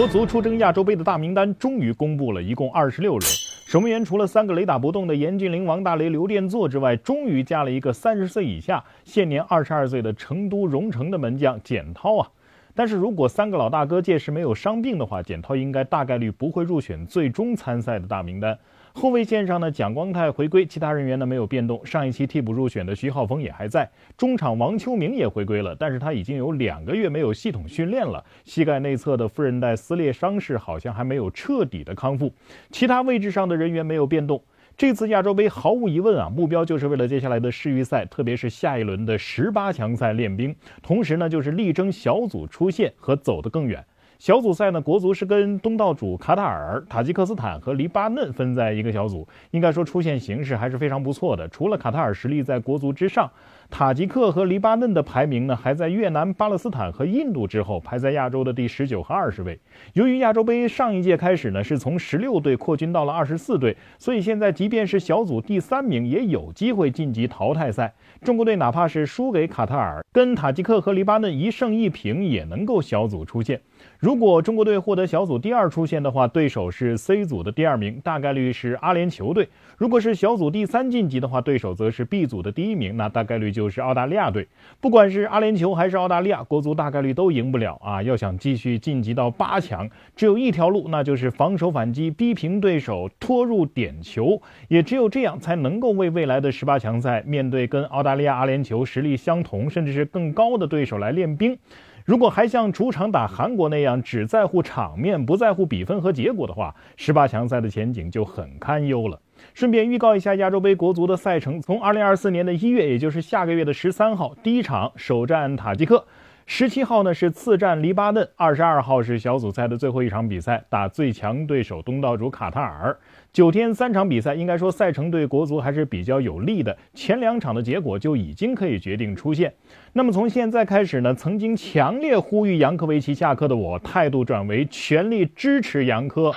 国足出征亚洲杯的大名单终于公布了，一共二十六人。守门员除了三个雷打不动的严俊凌、王大雷、刘殿座之外，终于加了一个三十岁以下、现年二十二岁的成都荣城的门将简涛啊。但是如果三个老大哥届时没有伤病的话，简涛应该大概率不会入选最终参赛的大名单。后卫线上呢，蒋光太回归，其他人员呢没有变动。上一期替补入选的徐浩峰也还在，中场王秋明也回归了，但是他已经有两个月没有系统训练了，膝盖内侧的副韧带撕裂伤势好像还没有彻底的康复。其他位置上的人员没有变动。这次亚洲杯毫无疑问啊，目标就是为了接下来的世预赛，特别是下一轮的十八强赛练兵，同时呢，就是力争小组出线和走得更远。小组赛呢，国足是跟东道主卡塔尔、塔吉克斯坦和黎巴嫩分在一个小组，应该说出线形势还是非常不错的。除了卡塔尔实力在国足之上，塔吉克和黎巴嫩的排名呢还在越南、巴勒斯坦和印度之后，排在亚洲的第十九和二十位。由于亚洲杯上一届开始呢是从十六队扩军到了二十四队，所以现在即便是小组第三名也有机会晋级淘汰赛。中国队哪怕是输给卡塔尔，跟塔吉克和黎巴嫩一胜一平，也能够小组出线。如果中国队获得小组第二出线的话，对手是 C 组的第二名，大概率是阿联酋队；如果是小组第三晋级的话，对手则是 B 组的第一名，那大概率就就是澳大利亚队。不管是阿联酋还是澳大利亚，国足大概率都赢不了啊！要想继续晋级到八强，只有一条路，那就是防守反击，逼平对手，拖入点球。也只有这样，才能够为未来的十八强赛面对跟澳大利亚、阿联酋实力相同，甚至是更高的对手来练兵。如果还像主场打韩国那样只在乎场面不在乎比分和结果的话，十八强赛的前景就很堪忧了。顺便预告一下亚洲杯国足的赛程：从二零二四年的一月，也就是下个月的十三号，第一场首战塔吉克；十七号呢是次战黎巴嫩；二十二号是小组赛的最后一场比赛，打最强对手东道主卡塔尔。九天三场比赛，应该说赛程对国足还是比较有利的。前两场的结果就已经可以决定出线。那么从现在开始呢，曾经强烈呼吁杨科维奇下课的我，态度转为全力支持杨科。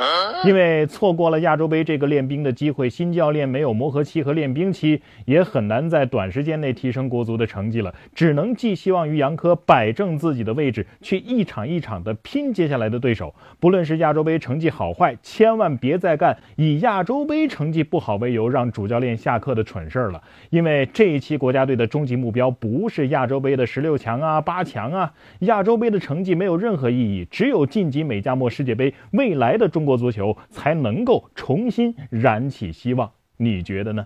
因为错过了亚洲杯这个练兵的机会，新教练没有磨合期和练兵期，也很难在短时间内提升国足的成绩了。只能寄希望于杨科摆正自己的位置，去一场一场的拼接下来的对手。不论是亚洲杯成绩好坏，千万别再干以。亚洲杯成绩不好为由让主教练下课的蠢事儿了，因为这一期国家队的终极目标不是亚洲杯的十六强啊、八强啊，亚洲杯的成绩没有任何意义，只有晋级美加墨世界杯，未来的中国足球才能够重新燃起希望。你觉得呢？